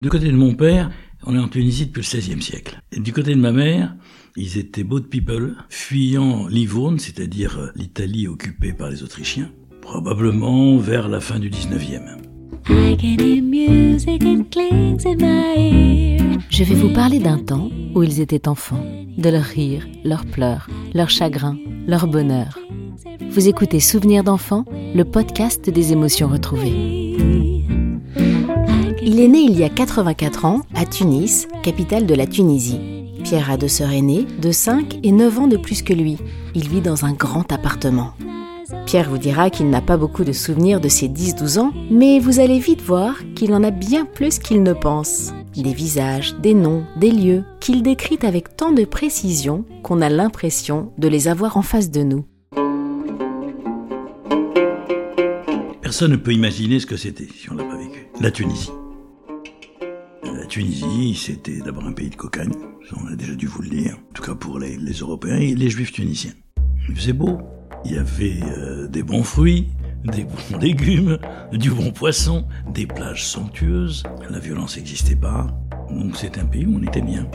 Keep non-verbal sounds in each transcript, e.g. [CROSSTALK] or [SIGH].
Du côté de mon père, on est en Tunisie depuis le XVIe siècle. Et du côté de ma mère, ils étaient boat people, fuyant Livourne, c'est-à-dire euh, l'Italie occupée par les Autrichiens, probablement vers la fin du XIXe. Je vais vous parler d'un temps où ils étaient enfants, de leurs rires, leurs pleurs, leurs chagrins, leur bonheur. Vous écoutez Souvenirs d'enfants, le podcast des émotions retrouvées. Il est né il y a 84 ans à Tunis, capitale de la Tunisie. Pierre a deux sœurs aînées, de 5 et 9 ans de plus que lui. Il vit dans un grand appartement. Pierre vous dira qu'il n'a pas beaucoup de souvenirs de ses 10-12 ans, mais vous allez vite voir qu'il en a bien plus qu'il ne pense. Des visages, des noms, des lieux, qu'il décrit avec tant de précision qu'on a l'impression de les avoir en face de nous. Personne ne peut imaginer ce que c'était si on l'a pas vécu. La Tunisie. Tunisie, c'était d'abord un pays de cocagne, on a déjà dû vous le dire, en tout cas pour les, Européens et les Juifs tunisiens. Il faisait beau, il y avait euh, des bons fruits, des bons [LAUGHS] légumes, du bon poisson, des plages somptueuses, la violence n'existait pas, donc c'est un pays où on était bien.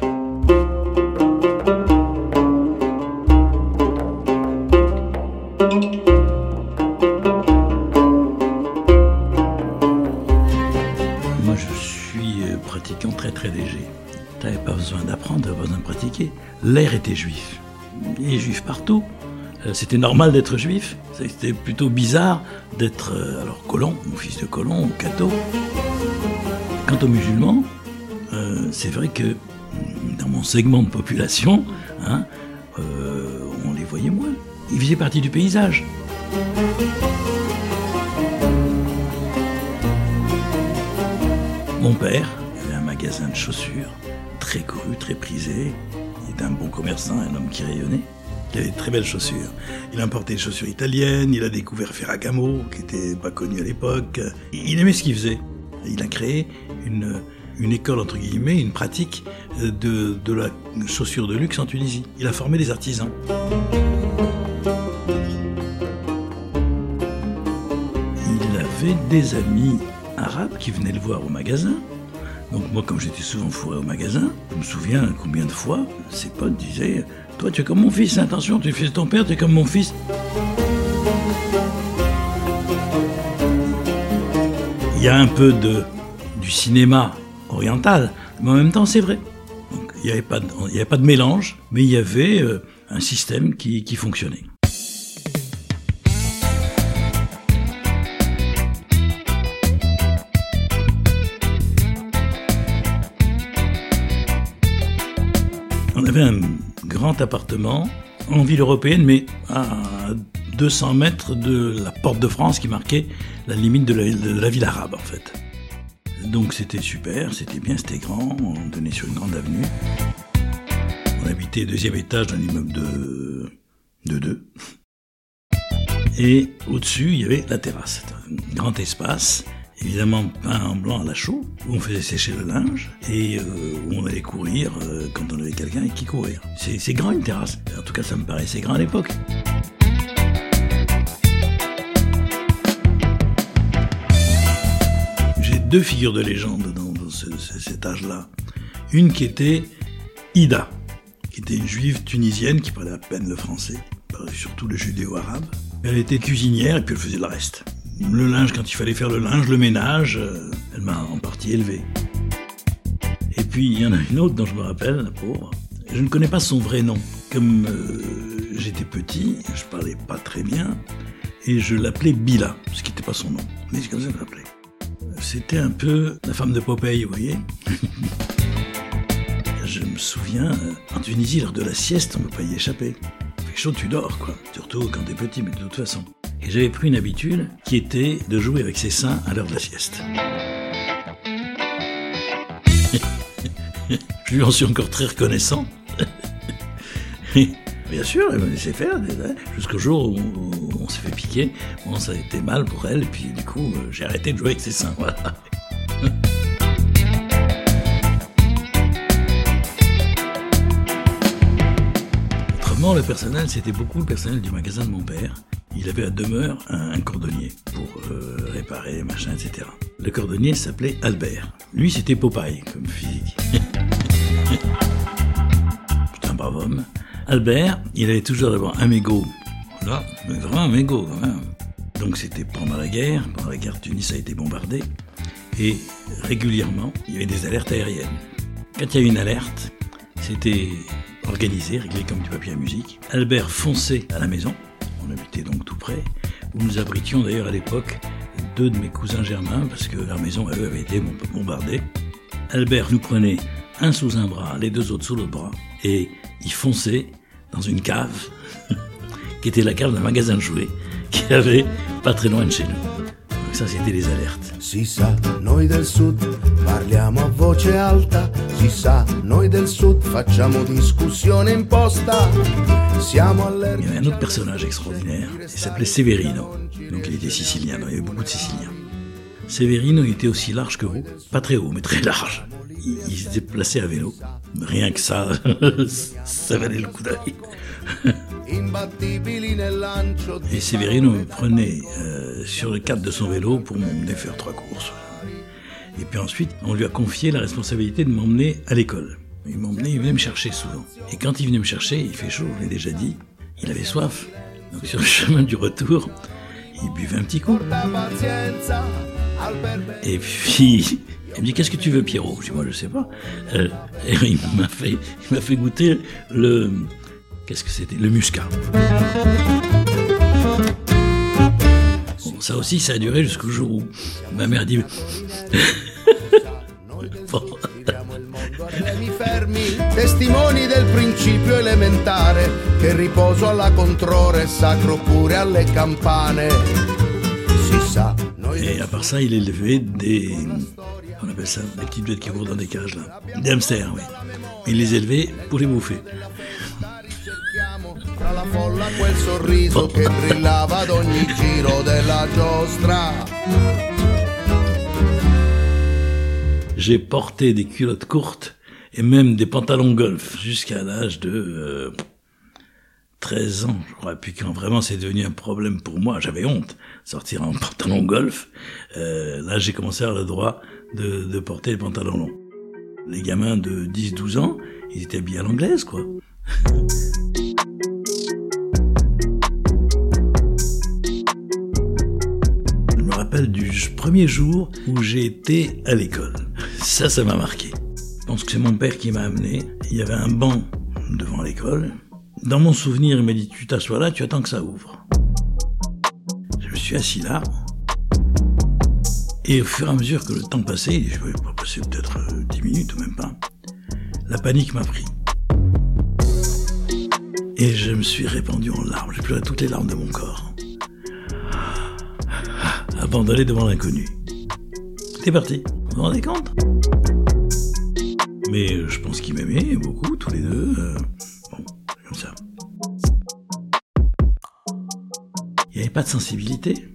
Pas besoin d'apprendre, pas besoin de pratiquer. L'air était juif. Il y juifs partout. Euh, c'était normal d'être juif. C'était plutôt bizarre d'être, euh, alors, colon, mon fils de colon, ou catho. Quant aux musulmans, euh, c'est vrai que dans mon segment de population, hein, on les voyait moins. Ils faisaient partie du paysage. Mon père, magasin de chaussures, très couru, très prisé. Il était un bon commerçant, un homme qui rayonnait. Il avait de très belles chaussures. Il importait des chaussures italiennes, il a découvert Ferragamo, qui n'était pas connu à l'époque. Il aimait ce qu'il faisait. Il a créé une, école, entre guillemets, une pratique de la chaussure de luxe en Tunisie. Il a formé des artisans. Il avait des amis arabes qui venaient le voir au magasin donc moi, comme j'étais souvent fourré au magasin, je me souviens combien de fois ses potes disaient « Toi, tu es comme mon fils, attention, tu es fils de ton père, tu es comme mon fils. » Il y a un peu du cinéma oriental, mais en même temps, c'est vrai. il n'y avait, pas de mélange, mais il y avait euh, un système qui fonctionnait. Un grand appartement en ville européenne, mais à 200 mètres de la porte de France qui marquait la limite de la, ville arabe en fait. Donc c'était super, c'était bien, c'était grand, on donnait sur une grande avenue. On habitait deuxième étage d'un immeuble de, de deux. Et au-dessus, il y avait la terrasse, un grand espace évidemment peint en blanc à la chaux, où on faisait sécher le linge et euh, où on allait courir euh, quand on avait quelqu'un qui courir. C'est grand une terrasse. En tout cas, ça me paraissait grand à l'époque. J'ai deux figures de légende dans, cet âge-là. Une qui était Ida, qui était une juive tunisienne qui parlait à peine le français, parlait surtout le judéo-arabe. Elle était cuisinière et puis elle faisait le reste le linge quand il fallait faire le linge, le ménage, euh, elle m'a en partie élevé. Et puis il y en a une autre dont je me rappelle, la pauvre. Je ne connais pas son vrai nom. Comme euh, j'étais petit, je parlais pas très bien, et je l'appelais Bila, ce qui n'était pas son nom. Mais c'est comme ça que je l'appelais. C'était un peu la femme de Popeye, vous voyez [LAUGHS] Je me souviens, euh, en Tunisie, lors de la sieste, on ne peut pas y échapper. Il fait chaud, tu dors, quoi. Surtout quand t'es petit, mais de toute façon. J'avais pris une habitude qui était de jouer avec ses seins à l'heure de la sieste. [LAUGHS] Je lui en suis encore très reconnaissant. [LAUGHS] Bien sûr, elle me laissait faire, jusqu'au jour où on s'est fait piquer. Bon, ça a été mal pour elle, et puis du coup, euh, j'ai arrêté de jouer avec ses seins. [LAUGHS] Le personnel, c'était beaucoup le personnel du magasin de mon père il avait à demeure un, cordonnier pour euh, réparer, machin, etc. Le cordonnier s'appelait Albert. Lui, c'était Popeye comme physique. [LAUGHS] Putain, brave homme. Albert, il avait toujours d'abord un mégot. Là, vraiment un mégot, quand. Donc c'était pendant la guerre, pendant la guerre Tunis a été bombardée, et régulièrement, il y avait des alertes aériennes. Quand il y a une alerte, c'était organisé, réglé comme du papier à musique. Albert fonçait à la maison, on habitait donc tout près, où nous abritions d'ailleurs à l'époque deux de mes cousins germains, parce que leur maison, eux, avait été bombardée. Albert nous prenait un sous un bras, les deux autres sous l'autre bras, et il fonçait dans une cave, [LAUGHS] qui était la cave d'un magasin de jouets, qui avait pas très loin de chez nous. Donc ça, c'était les alertes. Si sa, noi del sud parliamo a voce alta. Si sa, noi del sud facciamo discussione imposta. Siamo allergici. Il y avait un autre personnage extraordinaire. Il s'appelait Severino. Donc il était sicilien. il y avait beaucoup de Siciliens. Severino était aussi large que vous. Pas très haut, mais très large. Il, il se déplaçait à vélo. Rien que ça, [LAUGHS] ça valait le coup d'œil. Et Severino me prenait euh, sur le cadre de son vélo pour m'emmener faire trois courses. Et puis ensuite, on lui a confié la responsabilité de m'emmener à l'école. Il m'emmenait, il venait me chercher souvent. Et quand il venait me chercher, il fait chaud, je l'ai déjà dit, il avait soif. Donc sur le [LAUGHS] chemin du retour, il buvait un petit coup. Et puis, il me dit Qu'est-ce que tu veux, Pierrot? Je dis Moi, je sais pas. Euh, et il m'a fait, il m'a fait goûter le, Qu'est-ce que c'était? Le muscat. Bon, ça aussi, ça a duré jusqu'au jour où ma mère dit. [LAUGHS] Testimoni del principio elementare che riposo alla controre sacro pure alle campane. Si sa. Et à part ça, il élevait des. On appelle ça des petites bêtes qui courent dans des cages là. Des hamsters, oui. Il les élevait pour les bouffer. J'ai porté des culottes courtes et même des pantalons golf jusqu'à l'âge de euh, 13 ans, je crois. Puis quand vraiment c'est devenu un problème pour moi, j'avais honte sortir en [LAUGHS] pantalon golf. Euh, là, j'ai commencé à avoir le droit de, de porter des pantalons longs. Les gamins de 10-12 ans, ils étaient habillés à l'anglaise, quoi. [LAUGHS] du premier jour où j'ai été à l'école. Ça, ça m'a marqué. Je pense que c'est mon père qui m'a amené. Il y avait un banc devant l'école. Dans mon souvenir, il m'a dit Tu t'assois là, tu attends que ça ouvre. Je me suis assis là. Et au fur et à mesure que le temps passait, je vais pas passer peut-être 10 euh, minutes ou même pas, la panique m'a pris. Et je me suis répandu en larmes. J'ai pleuré toutes les larmes de mon corps d'aller devant l'inconnu. C'est parti, vous vous rendez compte? Mais je pense qu'ils m'aimaient beaucoup, tous les deux. Euh, bon, comme ça. Il n'y avait pas de sensibilité.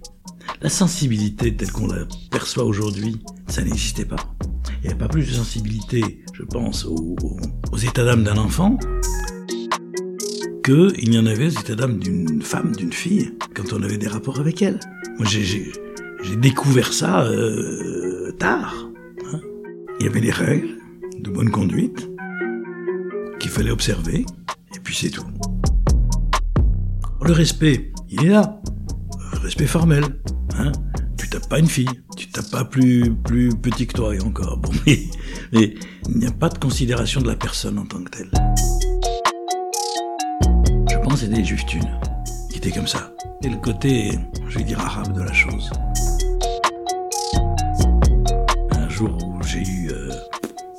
La sensibilité telle qu'on la perçoit aujourd'hui, ça n'existait pas. Il n'y avait pas plus de sensibilité, je pense, aux, aux états d'âme d'un enfant qu'il y en avait aux états d'âme d'une femme, d'une fille, quand on avait des rapports avec elle. Moi, j'ai j'ai découvert ça euh, tard. Hein. Il y avait des règles de bonne conduite qu'il fallait observer, et puis c'est tout. Le respect, il est là. Le respect formel. Hein. Tu tapes pas une fille, tu tapes pas plus, plus petit que toi et encore. Bon, [LAUGHS] mais, mais il n'y a pas de considération de la personne en tant que telle. Je pense c'était juste une qui était comme ça. Et le côté, je vais dire arabe de la chose. Où j'ai eu euh,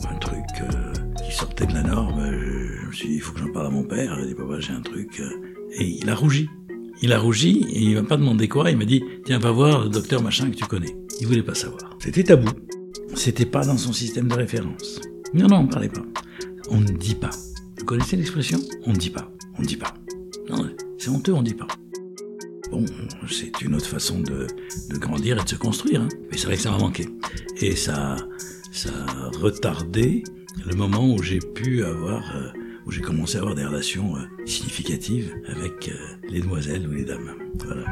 un truc euh, qui sortait de la norme, je me suis dit, il faut que j'en parle à mon père. Il dit, papa, j'ai un truc. Euh, et il a rougi. Il a rougi et il m'a pas demandé quoi. Il m'a dit, tiens, va voir le docteur machin que tu connais. Il voulait pas savoir. C'était tabou. C'était pas dans son système de référence. Non, non, on parlait pas. On ne dit pas. Vous connaissez l'expression? On ne dit pas. On ne dit pas. Non, c'est honteux, on ne dit pas. Bon, c'est une autre façon de, grandir et de se construire. Hein. Mais c'est vrai que ça m'a manqué. Et ça, a retardé le moment où j'ai pu avoir, euh, où j'ai commencé à avoir des relations euh, significatives avec euh, les demoiselles ou les dames. Voilà.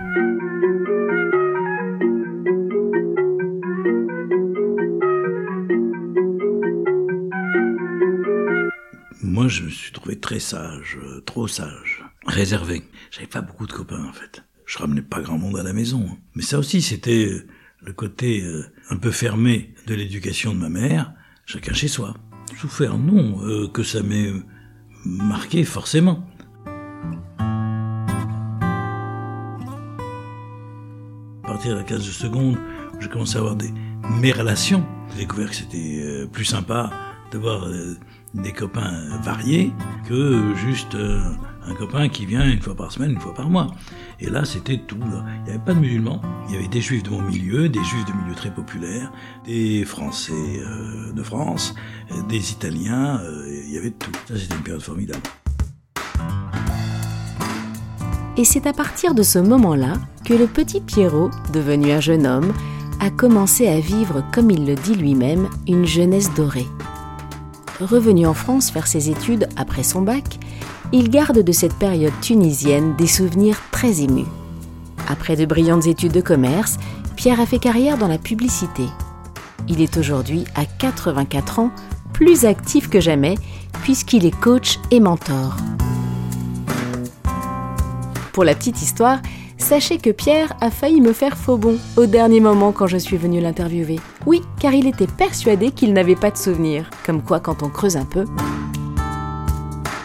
Moi, je me suis trouvé très sage, trop sage, réservé. J'avais pas beaucoup de copains en fait. Je ramenais pas grand monde à la maison. Mais ça aussi, c'était le côté un peu fermé de l'éducation de ma mère, chacun chez soi. Souffert, non, que ça m'ait marqué forcément. À partir de la classe de seconde, j'ai commencé à avoir des, mes relations. J'ai découvert que c'était euh, plus sympa d'avoir euh, des copains variés que juste euh, un copain qui vient une fois par semaine, une fois par mois. Et là, c'était tout. Il n'y avait pas de musulmans. Il y avait des juifs de mon milieu, des juifs de milieu très populaire, des Français euh, de France, des Italiens. Euh, il y avait tout. Ça, c'était une période formidable. Et c'est à partir de ce moment-là que le petit Pierrot, devenu un jeune homme, a commencé à vivre, comme il le dit lui-même, une jeunesse dorée. Revenu en France faire ses études après son bac, il garde de cette période tunisienne des souvenirs très émus. Après de brillantes études de commerce, Pierre a fait carrière dans la publicité. Il est aujourd'hui à 84 ans, plus actif que jamais, puisqu'il est coach et mentor. Pour la petite histoire, sachez que Pierre a failli me faire faux bon au dernier moment quand je suis venue l'interviewer. Oui, car il était persuadé qu'il n'avait pas de souvenirs. Comme quoi, quand on creuse un peu,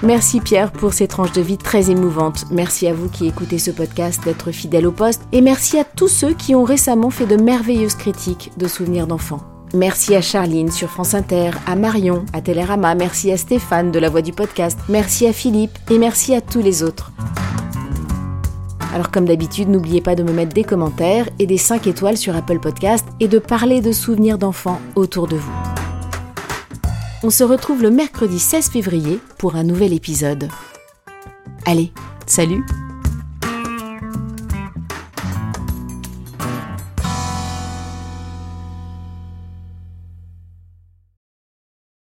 Merci Pierre pour ces tranches de vie très émouvantes. Merci à vous qui écoutez ce podcast d'être fidèle au poste. Et merci à tous ceux qui ont récemment fait de merveilleuses critiques de souvenirs d'enfants. Merci à Charline sur France Inter, à Marion, à Télérama, merci à Stéphane de la voix du podcast, merci à Philippe et merci à tous les autres. Alors comme d'habitude, n'oubliez pas de me mettre des commentaires et des 5 étoiles sur Apple Podcast et de parler de souvenirs d'enfants autour de vous. On se retrouve le mercredi 16 février pour un nouvel épisode. Allez, salut